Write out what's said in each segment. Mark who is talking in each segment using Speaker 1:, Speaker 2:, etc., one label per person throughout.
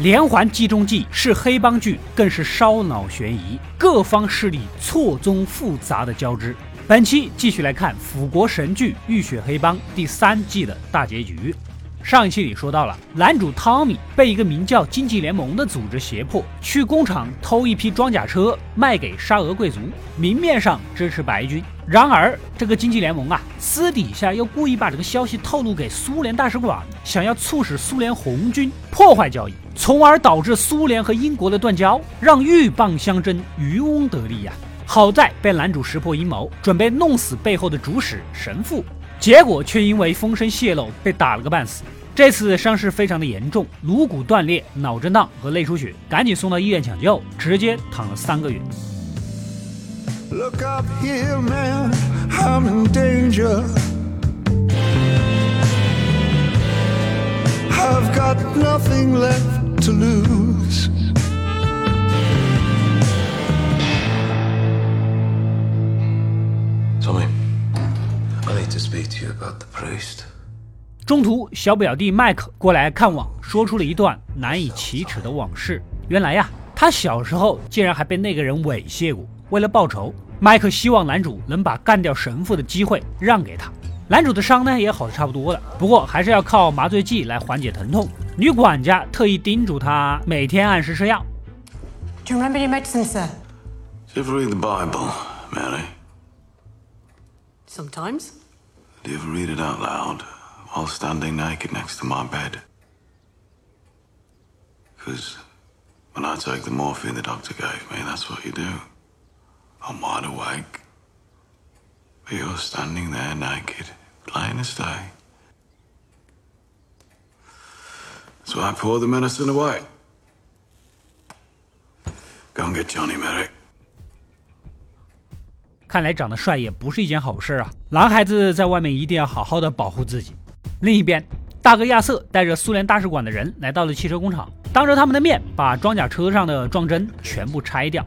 Speaker 1: 连环计中计是黑帮剧，更是烧脑悬疑，各方势力错综复杂的交织。本期继续来看腐国神剧《浴血黑帮》第三季的大结局。上一期里说到了，男主汤米被一个名叫经济联盟的组织胁迫，去工厂偷一批装甲车卖给沙俄贵族，明面上支持白军。然而，这个经济联盟啊，私底下又故意把这个消息透露给苏联大使馆，想要促使苏联红军破坏交易，从而导致苏联和英国的断交，让鹬蚌相争，渔翁得利呀。好在被男主识破阴谋，准备弄死背后的主使神父，结果却因为风声泄露被打了个半死。这次伤势非常的严重，颅骨断裂、脑震荡和内出血，赶紧送到医院抢救，直接躺了三个月。中途，小表弟麦克过来看望，说出了一段难以启齿的往事。原来呀，他小时候竟然还被那个人猥亵过。为了报仇，麦克希望男主能把干掉神父的机会让给他。男主的伤呢也好的差不多了，不过还是要靠麻醉剂来缓解疼痛。女管家特意叮嘱他每天按时吃药。
Speaker 2: Do you remember your medicine, sir?
Speaker 3: Do you ever read the Bible, Mary?
Speaker 2: Sometimes.
Speaker 3: Do you ever read it out loud? while standing naked next to my bed. Because when I take the morphine the doctor gave me, that's what you do. I'm wide awake. But you're standing there naked, plain as day. So I pour the medicine away. Go and get Johnny Merrick.
Speaker 1: 看来长得帅也不是一件好事啊！男孩子在外面一定要好好的保护自己。另一边，大哥亚瑟带着苏联大使馆的人来到了汽车工厂，当着他们的面把装甲车上的装帧全部拆掉。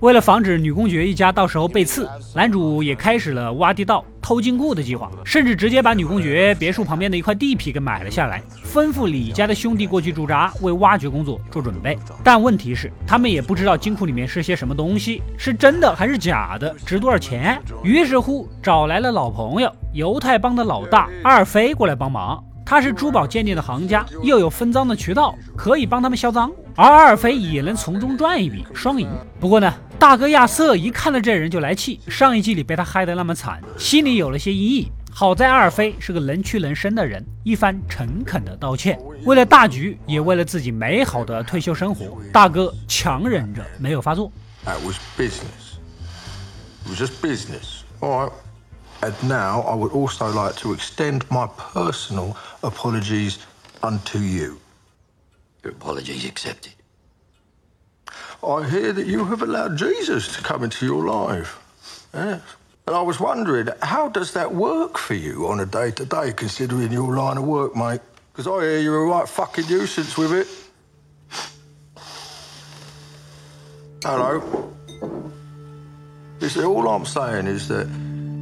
Speaker 1: 为了防止女公爵一家到时候被刺，男主也开始了挖地道、偷金库的计划，甚至直接把女公爵别墅旁边的一块地皮给买了下来，吩咐李家的兄弟过去驻扎，为挖掘工作做准备。但问题是，他们也不知道金库里面是些什么东西，是真的还是假的，值多少钱。于是乎，找来了老朋友犹太帮的老大二飞过来帮忙。他是珠宝鉴定的行家，又有分赃的渠道，可以帮他们销赃，而二飞也能从中赚一笔，双赢。不过呢，大哥亚瑟一看到这人就来气，上一季里被他害得那么惨，心里有了些阴影。好在阿尔菲是个能屈能伸的人，一番诚恳的道歉，为了大局，也为了自己美好的退休生活，大哥强忍着没有发作。
Speaker 4: And now I would also like to extend my personal apologies unto you.
Speaker 3: Your apologies accepted.
Speaker 4: I hear that you have allowed Jesus to come into your life. Yes. And I was wondering, how does that work for you on a day to day, considering your line of work, mate? Because I hear you're a right fucking nuisance with it. Hello. You see, all I'm saying is that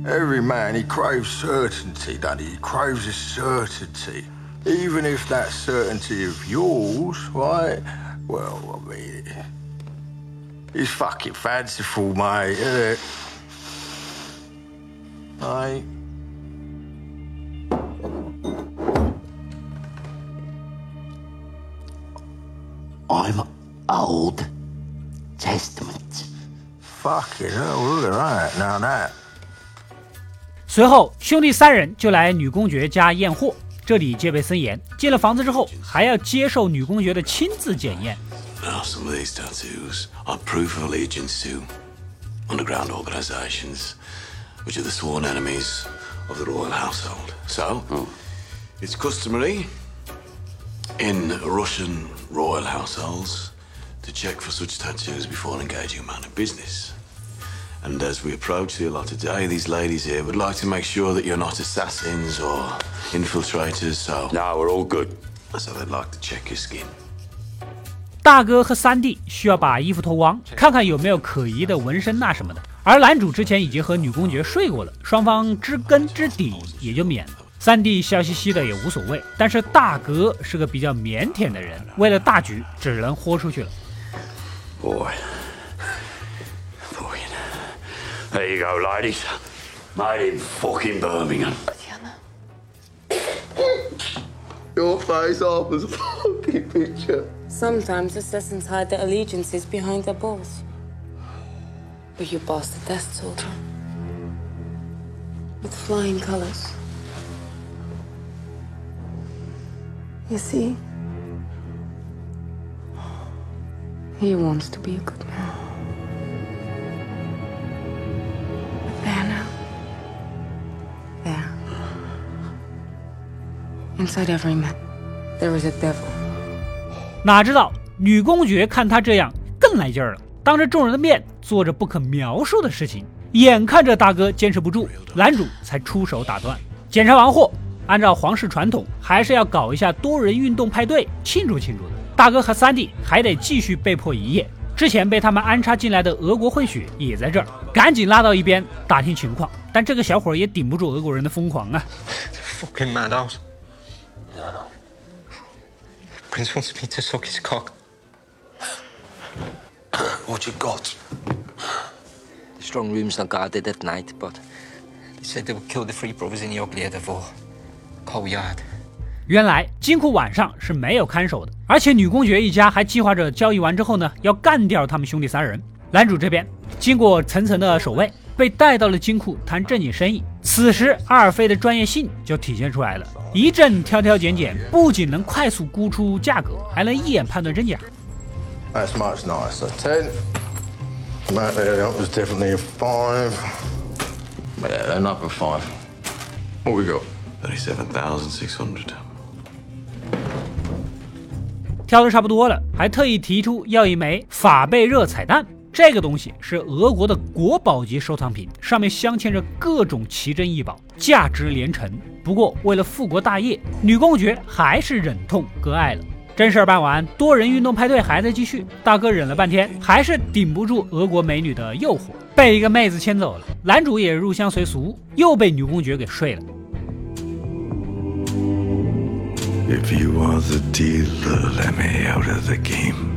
Speaker 4: Every man, he craves certainty, doesn't he? He craves a certainty. Even if that certainty of yours, right? Well, I mean, it's fucking fanciful, mate, isn't it? Mate.
Speaker 3: I'm Old Testament.
Speaker 4: Fucking hell, look at that. Now that
Speaker 1: 随后，兄弟三人就来女公爵家验货。这里戒备森严，进了房子之后，还要接受女公爵的亲自检验。
Speaker 3: Now some of these tattoos are proof of allegiance to underground organizations, which are the sworn enemies of the royal household. So, oh. it's customary in Russian royal households to check for such tattoos before engaging a man of business. And as we approach the allotted day, these ladies here would like to make sure that you're not assassins or infiltrators, so.
Speaker 5: No, we're all good.
Speaker 3: So they'd like to check your skin.
Speaker 1: 大哥和三弟需要把衣服脱光，看看有没有可疑的纹身呐什么的。而男主之前已经和女公爵睡过了，双方知根知底，也就免了。三弟笑嘻嘻的也无所谓，但是大哥是个比较腼腆的人，为了大局，只能豁出去了。
Speaker 5: Boy. Boy. There you go, ladies. Made in fucking Birmingham.
Speaker 4: Your face off as a fucking picture.
Speaker 6: Sometimes assassins hide their allegiances behind their balls. But you the test, soldier. With flying colors. You see? He wants to be a good man. There now. There. Inside every man, there is a devil.
Speaker 1: 哪知道女公爵看他这样更来劲儿了，当着众人的面做着不可描述的事情。眼看着大哥坚持不住，男主才出手打断。检查完货，按照皇室传统，还是要搞一下多人运动派对庆祝庆祝的。大哥和三弟还得继续被迫营业。之前被他们安插进来的俄国混血也在这儿，赶紧拉到一边打听情况。但这个小伙也顶不住俄国人的疯狂啊！
Speaker 7: Fucking madhouse. Prince wants me to suck his cock.
Speaker 4: What you got?
Speaker 7: The strong room's not guarded at night, but they said they would kill the three brothers in the ugly of the war. Cold yard.
Speaker 1: 原来金库晚上是没有看守的，而且女公爵一家还计划着交易完之后呢，要干掉他们兄弟三人。男主这边经过层层的守卫，被带到了金库谈正经生意。此时阿尔菲的专业性就体现出来了，一阵挑挑拣拣，不仅能快速估出价格，还能一眼判断真假。
Speaker 4: That's much nicer. Ten. That there that was definitely a five. Yeah, another five. What we got?
Speaker 3: Thirty-seven thousand six hundred.
Speaker 1: 挑的差不多了，还特意提出要一枚法贝热彩蛋。这个东西是俄国的国宝级收藏品，上面镶嵌着各种奇珍异宝，价值连城。不过为了复国大业，女公爵还是忍痛割爱了。正事儿办完，多人运动派对还在继续。大哥忍了半天，还是顶不住俄国美女的诱惑，被一个妹子牵走了。男主也入乡随俗，又被女公爵给睡了。
Speaker 3: If you are the deal let me out of the game.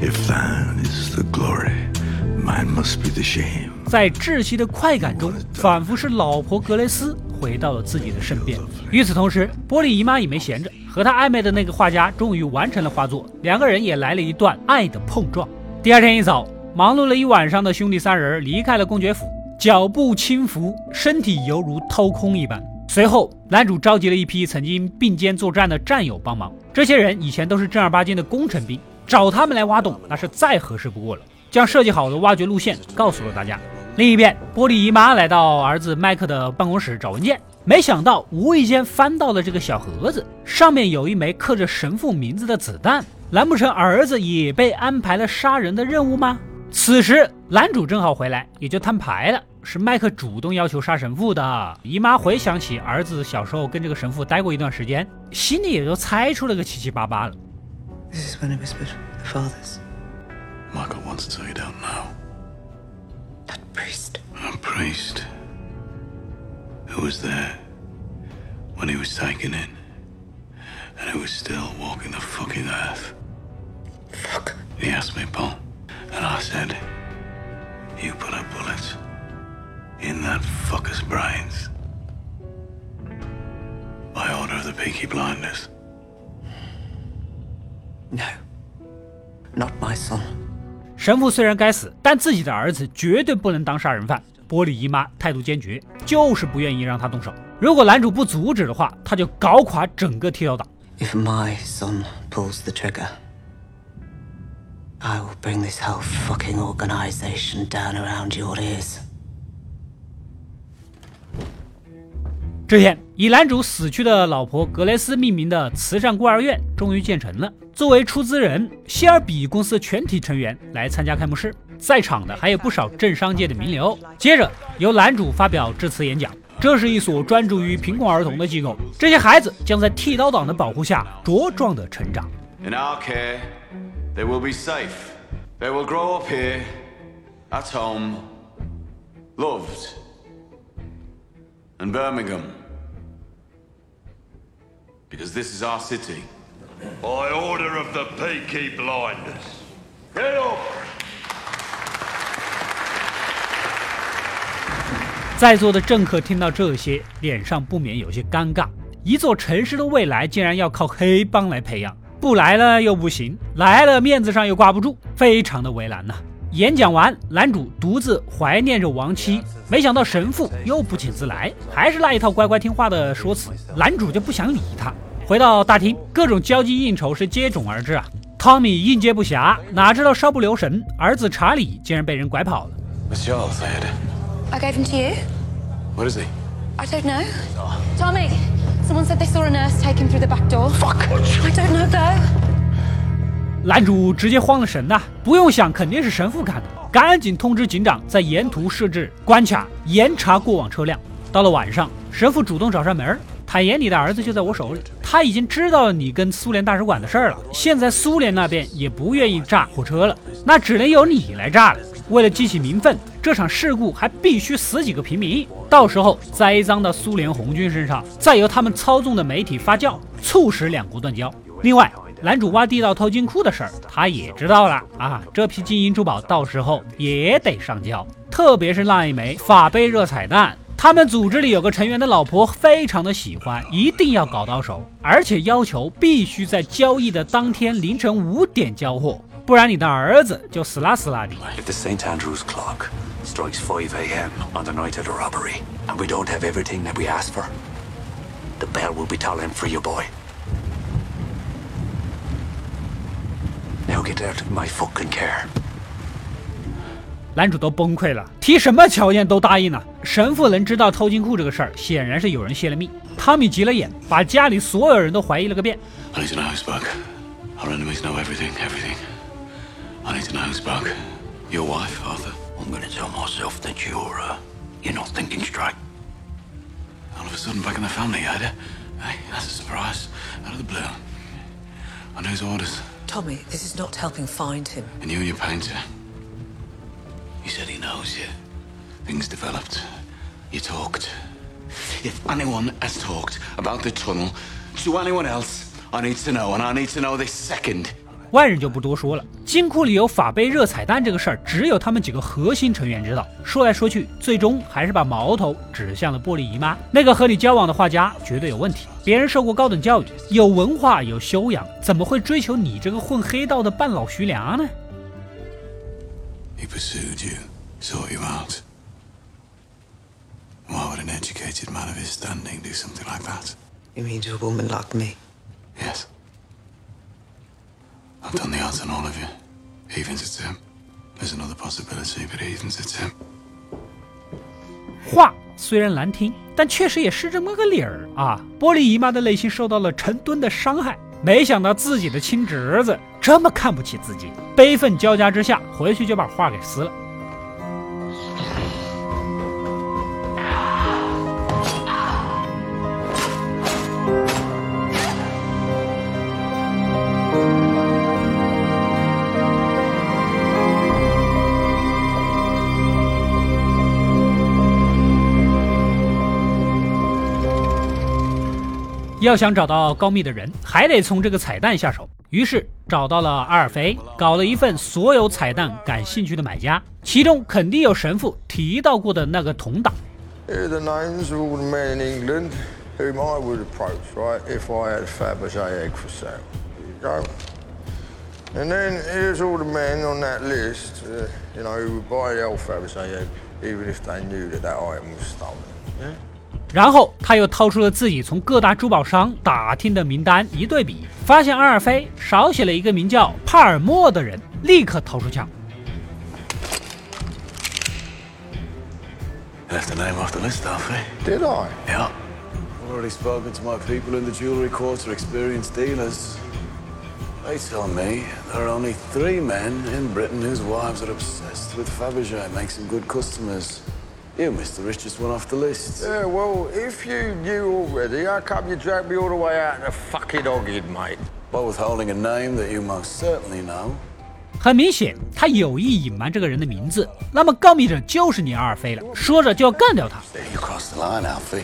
Speaker 3: If that is the glory,
Speaker 1: 在窒息的快感中，仿佛是老婆格雷斯回到了自己的身边。与此同时，波利姨妈也没闲着，和她暧昧的那个画家终于完成了画作，两个人也来了一段爱的碰撞。第二天一早，忙碌了一晚上的兄弟三人离开了公爵府，脚步轻浮，身体犹如掏空一般。随后，男主召集了一批曾经并肩作战的战友帮忙，这些人以前都是正儿八经的工程兵，找他们来挖洞那是再合适不过了。将设计好的挖掘路线告诉了大家。另一边，波利姨妈来到儿子麦克的办公室找文件，没想到无意间翻到了这个小盒子，上面有一枚刻着神父名字的子弹。难不成儿子也被安排了杀人的任务吗？此时，男主正好回来，也就摊牌了。是麦克主动要求杀神父的。姨妈回想起儿子小时候跟这个神父待过一段时间，心里也就猜出了个七七八八了。
Speaker 8: This is when it was
Speaker 3: Michael wants to you don't know.
Speaker 8: That priest.
Speaker 3: A priest who was there when he was taken in and who was still walking the fucking earth.
Speaker 8: Fuck.
Speaker 3: He asked me, Paul, and I said, You put a bullet in that fucker's brains. By order of the Peaky Blinders.
Speaker 8: No. Not my son.
Speaker 1: 神父虽然该死，但自己的儿子绝对不能当杀人犯。波利姨妈态度坚决，就是不愿意让他动手。如果男主不阻止的话，他就搞垮整个剃刀党。
Speaker 8: If my son pulls the trigger, I will bring this whole fucking organization down around your ears.
Speaker 1: 这天，以男主死去的老婆格雷斯命名的慈善孤儿院终于建成了。作为出资人，希尔比公司全体成员来参加开幕式，在场的还有不少政商界的名流。接着由男主发表致辞演讲。这是一所专注于贫困儿童的机构，这些孩子将在剃刀党的保护下茁壮的成长。
Speaker 3: In our care, they will be safe. They will grow up here, at home, loved. And Birmingham. Because this is our city.
Speaker 5: By order of the Peaky Blinders. Get up!
Speaker 1: 在座的政客听到这些，脸上不免有些尴尬。一座城市的未来竟然要靠黑帮来培养，不来了又不行，来了面子上又挂不住，非常的为难呐。演讲完，男主独自怀念着亡妻，没想到神父又不请自来，还是那一套乖乖听话的说辞，男主就不想理他。回到大厅，各种交际应酬是接踵而至啊。汤米应接不暇，哪知道稍不留神，儿子查理竟然被人拐跑了。
Speaker 2: I gave him to you.
Speaker 3: What is he?
Speaker 2: I don't know. Tommy, someone said they saw a nurse take him through the back door.
Speaker 3: Fuck!
Speaker 2: I don't know though.
Speaker 1: 男主直接慌了神呐，不用想，肯定是神父干的，赶紧通知警长，在沿途设置关卡，严查过往车辆。到了晚上，神父主动找上门，坦言你的儿子就在我手里，他已经知道了你跟苏联大使馆的事儿了。现在苏联那边也不愿意炸火车了，那只能由你来炸了。为了激起民愤，这场事故还必须死几个平民，到时候栽赃到苏联红军身上，再由他们操纵的媒体发酵，促使两国断交。另外，男主挖地道偷金库的事儿，他也知道了啊，这批金银珠宝到时候也得上交，特别是那一枚法贝热彩蛋，他们组织里有个成员的老婆非常的喜欢，一定要搞到手，而且要求必须在交易的当天凌晨五点交货。不然你的儿子就死啦死啦的。
Speaker 5: If the St. Andrew's clock strikes 5 a.m. on the night of the robbery, and we don't have everything that we asked for, the bell will be tolling for you, boy. Now get out of my fucking care.
Speaker 1: 男主都崩溃了，提什么条件都答应了。神父能知道偷金库这个事儿，显然是有人泄了密。汤米急了眼，把家里所有人都怀疑了个遍。
Speaker 3: I need to know who's back. Our enemies know everything, everything. I need to know who's back. Your wife, Arthur.
Speaker 5: I'm gonna tell myself that you're, uh, you're not thinking straight.
Speaker 3: All of a sudden back in the family, Ada. Hey, that's a surprise. Out of the blue. On whose orders?
Speaker 9: Tommy, this is not helping find him.
Speaker 3: And you and your painter. He said he knows you. Things developed. You talked. If anyone has talked about the tunnel to anyone else, I need to know, and I need to know this second.
Speaker 1: 外人就不多说了。金库里有法杯热彩蛋这个事儿，只有他们几个核心成员知道。说来说去，最终还是把矛头指向了玻璃姨妈。那个和你交往的画家绝对有问题，别人受过高等教育，有文化有修养，怎么会追求你这个混黑道的半老徐良呢
Speaker 3: ？He pursued you, sought you out. Why would an educated man of his standing do something like that?
Speaker 9: You mean to a woman like me?
Speaker 3: Yes. I've done the odds on all of you. Evens it's him. There's another possibility, but evens it's him.
Speaker 1: 话虽然难听，但确实也是这么个理儿啊！玻璃姨妈的内心受到了成吨的伤害，没想到自己的亲侄子这么看不起自己，悲愤交加之下，回去就把画给撕了。要想找到高密的人，还得从这个彩蛋下手。于是找到了阿尔菲，搞了一份所有彩蛋感兴趣的买家，其中肯定有神父提到过的那个同党。
Speaker 4: The names of all the men in England whom I would approach, right, if I had a Fabergé egg for sale. Here you go. And then here's all the men on that list, uh, you know, who would buy the old Fabergé egg, even if they knew that that item was stolen. Yeah?
Speaker 1: 然后他又掏出了自己从各大珠宝商打听的名单，一对比，发现阿尔菲少写了一个名叫帕尔默的人，立刻掏出枪。
Speaker 3: Left the name off the list, Alfie.
Speaker 4: Did I?
Speaker 3: Yeah. I've already spoken to my people in the jewellery quarter, experienced dealers. They tell me there are only three men in Britain whose wives are obsessed with Fabergé, make some good customers. You, Mr. Rich, just went off the list.
Speaker 4: Yeah, well, if you knew already, how come you dragged me all the way out to fucking Oggid, mate?
Speaker 3: Both holding a name that you most certainly know.
Speaker 1: 很明显，他有意隐瞒这个人的名字。那么告密者就是你阿尔菲了。说着就要干掉他。
Speaker 3: You crossed the line, Alfie.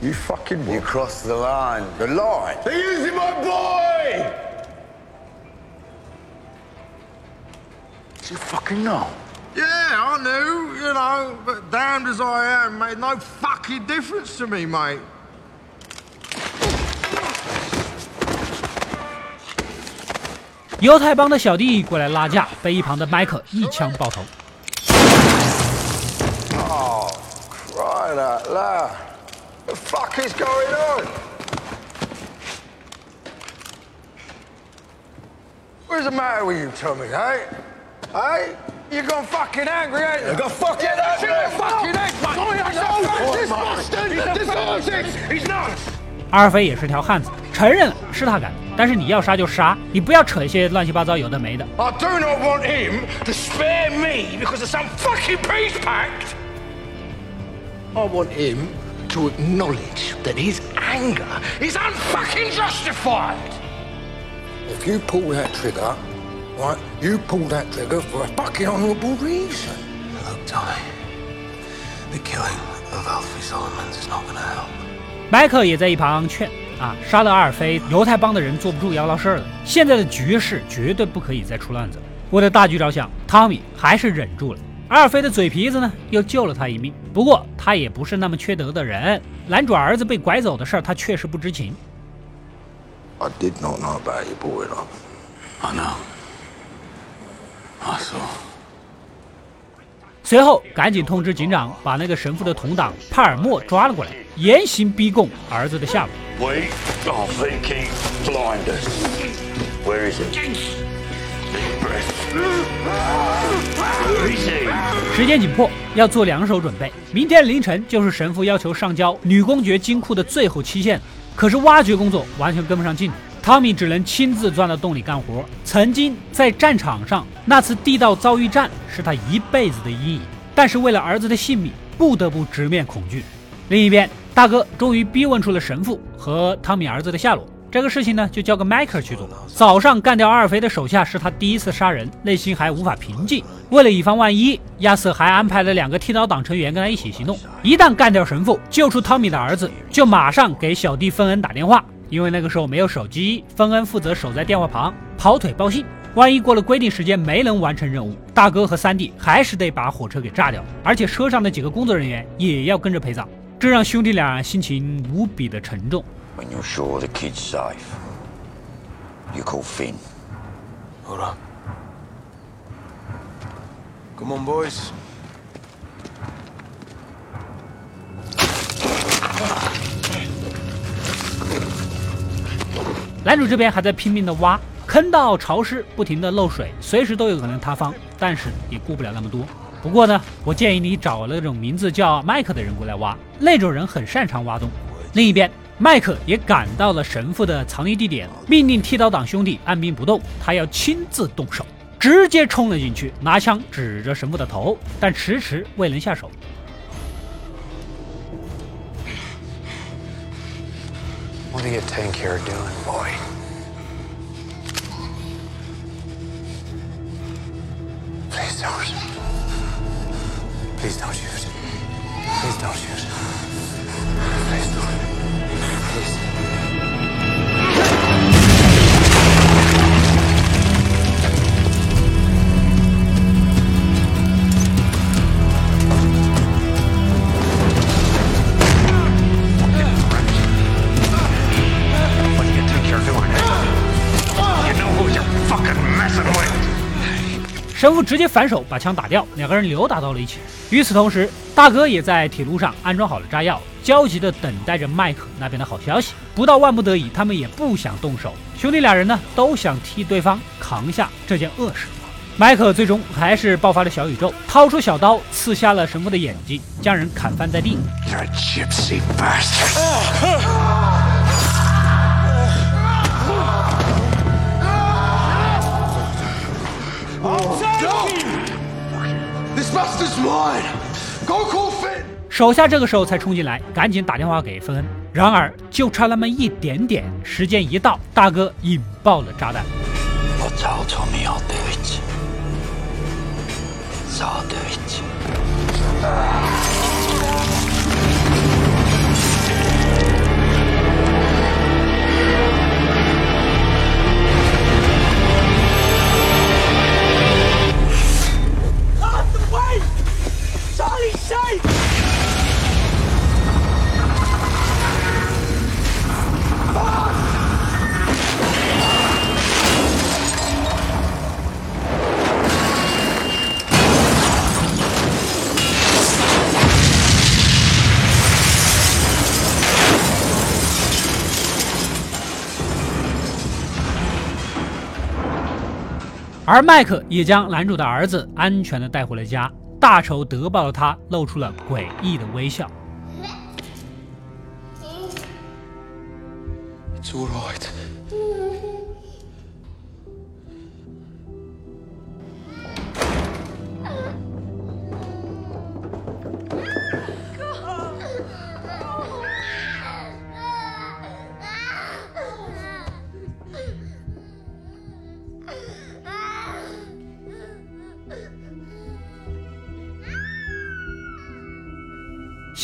Speaker 4: You fucking
Speaker 3: You
Speaker 4: what?
Speaker 3: crossed the line.
Speaker 4: The lie. They're using my boy!
Speaker 3: You fucking know.
Speaker 4: Yeah, I knew, you know, but damned as I am, made no fucking difference to me, mate.
Speaker 1: 犹太帮的小弟过来拉架，被一旁的迈克一枪爆头。
Speaker 4: Oh, crying out loud. The fuck is going on? What's the matter with you, Tommy, hey? Hey? You gone fucking angry, ain't you? You got fucking angry! fucking angry! Tommy, I know! This bastard! This is He's not!
Speaker 1: 阿尔菲也是条汉子，承认了是他干的，但是你要杀就杀，你不要扯一些乱七八糟有的没的。
Speaker 4: I do not want him to spare me because of some fucking peace pact. I want him to acknowledge that his anger is unfucking justified. If you pull that trigger, Right, you pull that trigger for a fucking honourable reason.
Speaker 3: Look, Tommy. The killing of Alfie Solomons is not gonna help.
Speaker 1: 迈克也在一旁劝啊，杀了阿尔菲，犹太帮的人坐不住要闹事儿了。现在的局势绝对不可以再出乱子了。为了大局着想，汤米还是忍住了。阿尔菲的嘴皮子呢，又救了他一命。不过他也不是那么缺德的人，男主儿子被拐走的事儿，他确实不知情。
Speaker 4: I did not know about your boy.
Speaker 3: I know. I saw.
Speaker 1: 随后赶紧通知警长，把那个神父的同党帕尔默抓了过来，严刑逼供儿子的下落。
Speaker 3: We are thinking blinders. Where is it?
Speaker 1: 时间紧迫，要做两手准备。明天凌晨就是神父要求上交女公爵金库的最后期限，可是挖掘工作完全跟不上进度。汤米只能亲自钻到洞里干活。曾经在战场上那次地道遭遇战是他一辈子的阴影，但是为了儿子的性命，不得不直面恐惧。另一边，大哥终于逼问出了神父和汤米儿子的下落。这个事情呢，就交给迈克尔去做。早上干掉阿尔菲的手下是他第一次杀人，内心还无法平静。为了以防万一，亚瑟还安排了两个剃刀党成员跟他一起行动。一旦干掉神父，救出汤米的儿子，就马上给小弟芬恩打电话。因为那个时候没有手机，芬恩负责守在电话旁，跑腿报信。万一过了规定时间没能完成任务，大哥和三弟还是得把火车给炸掉，而且车上的几个工作人员也要跟着陪葬。这让兄弟俩心情无比的沉重。
Speaker 5: When you're sure the kid's safe, you call Finn.
Speaker 3: Hold on. Come on, boys.
Speaker 1: 男主这边还在拼命的挖，坑道潮湿，不停的漏水，随时都有可能塌方，但是也顾不了那么多。不过呢，我建议你找那种名字叫麦克的人过来挖，那种人很擅长挖洞。另一边，麦克也赶到了神父的藏匿地点，命令剃刀党兄弟按兵不动，他要亲自动手，直接冲了进去，拿枪指着神父的头，但迟迟未能下手。
Speaker 5: What do you think you're doing, boy?
Speaker 3: Please don't. Please don't shoot. Please don't shoot. Please don't. Please.
Speaker 1: 神父直接反手把枪打掉，两个人扭打到了一起。与此同时，大哥也在铁路上安装好了炸药，焦急地等待着麦克那边的好消息。不到万不得已，他们也不想动手。兄弟俩人呢，都想替对方扛下这件恶事。麦克最终还是爆发了小宇宙，掏出小刀刺瞎了神父的眼睛，将人砍翻在地。
Speaker 3: You're a gypsy bastard.
Speaker 1: 手下这个时候才冲进来，赶紧打电话给芬恩。然而就差那么一点点，时间一到，大哥引爆了炸弹。而麦克也将男主的儿子安全的带回了家，大仇得报的他露出了诡异的微笑。
Speaker 4: It's all right.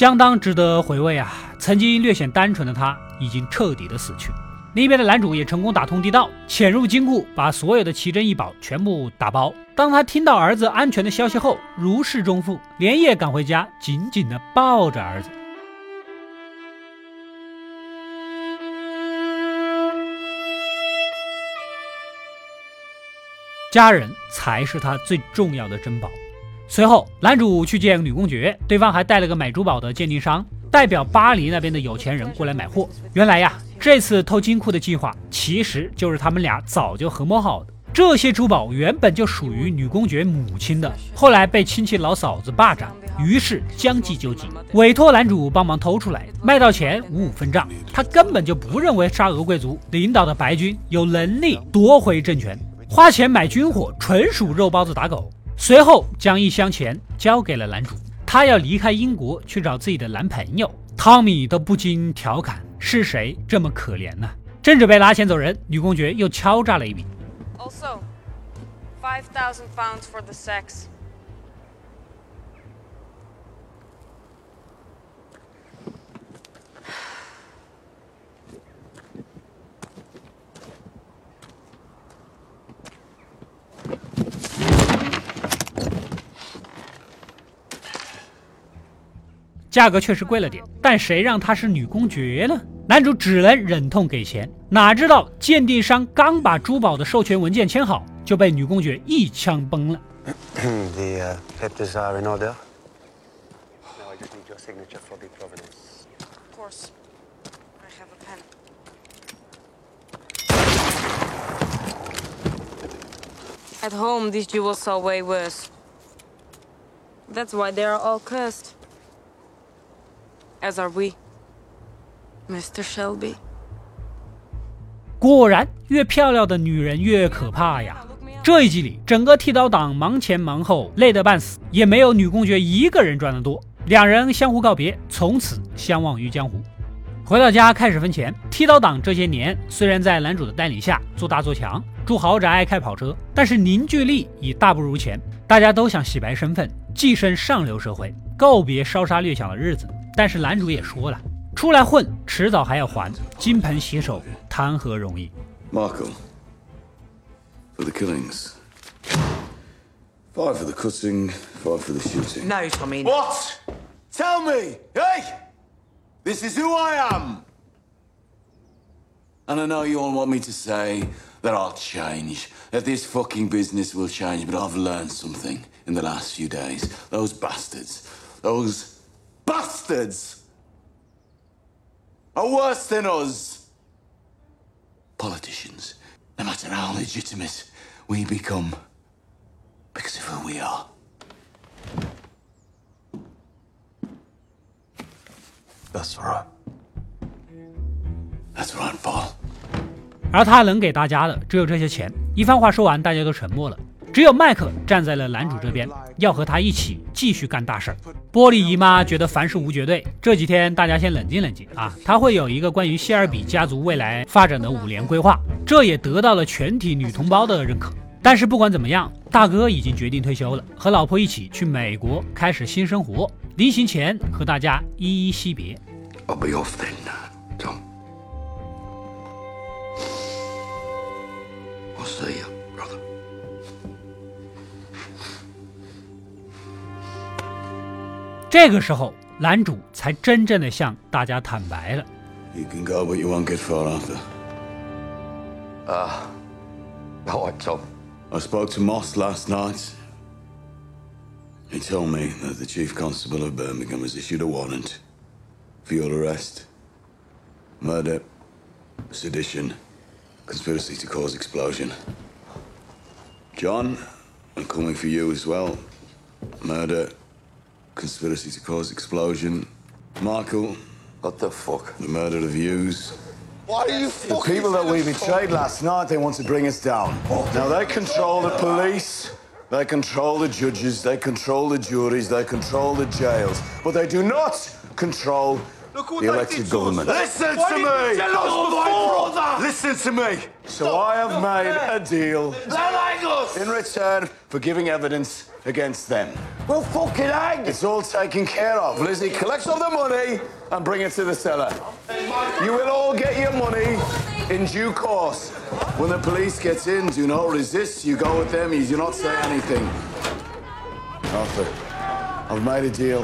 Speaker 1: 相当值得回味啊！曾经略显单纯的他，已经彻底的死去。另一边的男主也成功打通地道，潜入金库，把所有的奇珍异宝全部打包。当他听到儿子安全的消息后，如释重负，连夜赶回家，紧紧的抱着儿子。家人才是他最重要的珍宝。随后，男主去见女公爵，对方还带了个买珠宝的鉴定商，代表巴黎那边的有钱人过来买货。原来呀，这次偷金库的计划其实就是他们俩早就合谋好的。这些珠宝原本就属于女公爵母亲的，后来被亲戚老嫂子霸占，于是将计就计，委托男主帮忙偷出来，卖到钱五五分账。他根本就不认为沙俄贵族领导的白军有能力夺回政权，花钱买军火纯属肉包子打狗。随后将一箱钱交给了男主，他要离开英国去找自己的男朋友。汤米都不禁调侃：“是谁这么可怜呢？”正准备拿钱走人，女公爵又敲诈了一笔。
Speaker 10: Also, 5,000 pounds for the sex.
Speaker 1: 价格确实贵了点，但谁让她是女公爵呢？男主只能忍痛给钱，哪知道鉴定商刚把珠宝的授权文件签好，就被女公爵一枪崩了。
Speaker 11: the uh, papers are in order. Now I just need your signature for the provenance.
Speaker 10: Of course. I have a pen. At home, these jewels are way worse. That's why they are all cursed. As are we. Mr. Shelby.
Speaker 1: 果然，越漂亮的女人越可怕呀！这一集里，整个剃刀党忙前忙后，累得半死，也没有女公爵一个人赚得多。两人相互告别，从此相忘于江湖。回到家开始分钱。剃刀党这些年虽然在男主的带领下做大做强，住豪宅开跑车，但是凝聚力已大不如前。大家都想洗白身份，跻身上流社会，告别烧杀掠抢的日子。但是男主也说了，出来混，迟早还要还，金盆洗手，谈何容易？
Speaker 3: Markle. For the killings. Five for the cutting, five for the shooting.
Speaker 9: No, Tommy.
Speaker 4: What? Tell me! Hey! This is who I am!
Speaker 3: And I know you all want me to say that I'll change, that this fucking business will change, but I've learned something in the last few days. Those bastards, those bastards are worse than us. Politicians, no matter how legitimate we become, because of who we are.
Speaker 4: That's right.
Speaker 3: That's right, Paul.
Speaker 1: 而他能给大家的只有这些钱。一番话说完，大家都沉默了。 只有麦克站在了男主这边，要和他一起继续干大事儿。玻璃姨妈觉得凡事无绝对，这几天大家先冷静冷静啊，他会有一个关于谢尔比家族未来发展的五年规划，这也得到了全体女同胞的认可。但是不管怎么样，大哥已经决定退休了，和老婆一起去美国开始新生活。临行前和大家依依惜别。
Speaker 3: I'll
Speaker 1: 这个时候，男主才真正的向大家坦白了。
Speaker 3: You can go, but you won't get far after.
Speaker 5: Ah. all right, Tom.
Speaker 3: I spoke to Moss last night. He told me that the Chief Constable of Birmingham has issued a warrant for your arrest. Murder, sedition, conspiracy to cause explosion. John, I'm coming for you as well. Murder, conspiracy to cause explosion. Michael,
Speaker 5: What the fuck?
Speaker 3: the murder of Hughes.
Speaker 4: Why are you
Speaker 12: The people that we betrayed last night, they want to bring us down. Now they control the police, they control the judges, they control the juries, they control the jails, but they do not control the elected government. Listen to me! Listen to me! So I have made a deal in return for giving evidence against them.
Speaker 4: Well, fucking hang!
Speaker 12: It's all taken care of. Lizzie, collect all the money and bring it to the cellar. You will all get your money in due course. When the police gets in, do not resist. You go with them, you do not say anything. Arthur, I've made a deal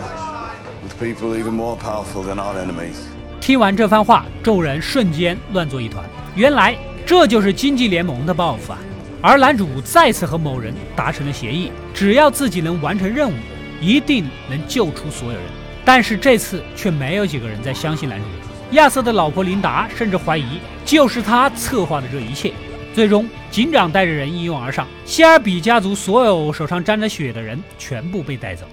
Speaker 12: people even more powerful than our enemies
Speaker 1: 听完这番话，众人瞬间乱作一团。原来这就是经济联盟的报复啊！而男主再次和某人达成了协议，只要自己能完成任务，一定能救出所有人。但是这次却没有几个人在相信男主。亚瑟的老婆琳达甚至怀疑就是他策划的这一切。最终，警长带着人一拥而上，希尔比家族所有手上沾着血的人全部被带走。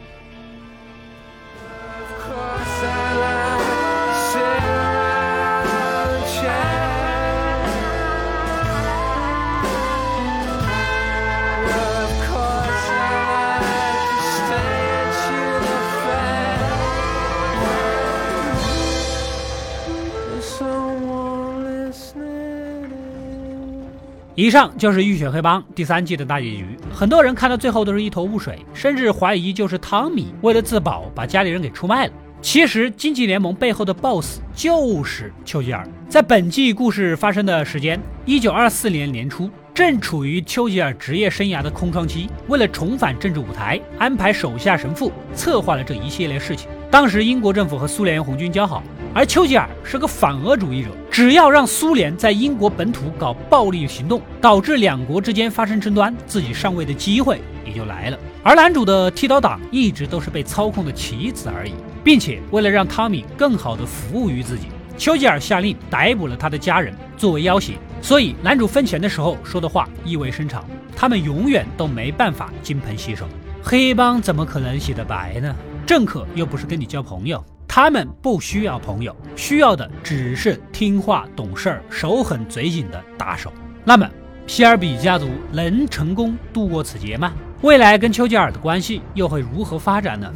Speaker 1: 以上就是《浴血黑帮》第三季的大结局。很多人看到最后都是一头雾水，甚至怀疑就是汤米为了自保把家里人给出卖了。其实，经济联盟背后的 BOSS 就是丘吉尔。在本季故事发生的时间，一九二四年年初，正处于丘吉尔职业生涯的空窗期。为了重返政治舞台，安排手下神父策划了这一系列事情。当时，英国政府和苏联红军交好，而丘吉尔是个反俄主义者，只要让苏联在英国本土搞暴力行动，导致两国之间发生争端，自己上位的机会也就来了。而男主的剃刀党一直都是被操控的棋子而已，并且为了让汤米更好的服务于自己，丘吉尔下令逮捕了他的家人作为要挟。所以男主分钱的时候说的话意味深长，他们永远都没办法金盆洗手。黑帮怎么可能洗得白呢？政客又不是跟你交朋友，他们不需要朋友，需要的只是听话、懂事儿、手狠嘴紧的打手。那么，希尔比家族能成功度过此劫吗？未来跟丘吉尔的关系又会如何发展呢？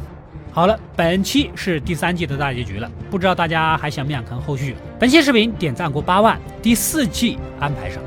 Speaker 1: 好了，本期是第三季的大结局了，不知道大家还想不想看后续？本期视频点赞过八万，第四季安排上。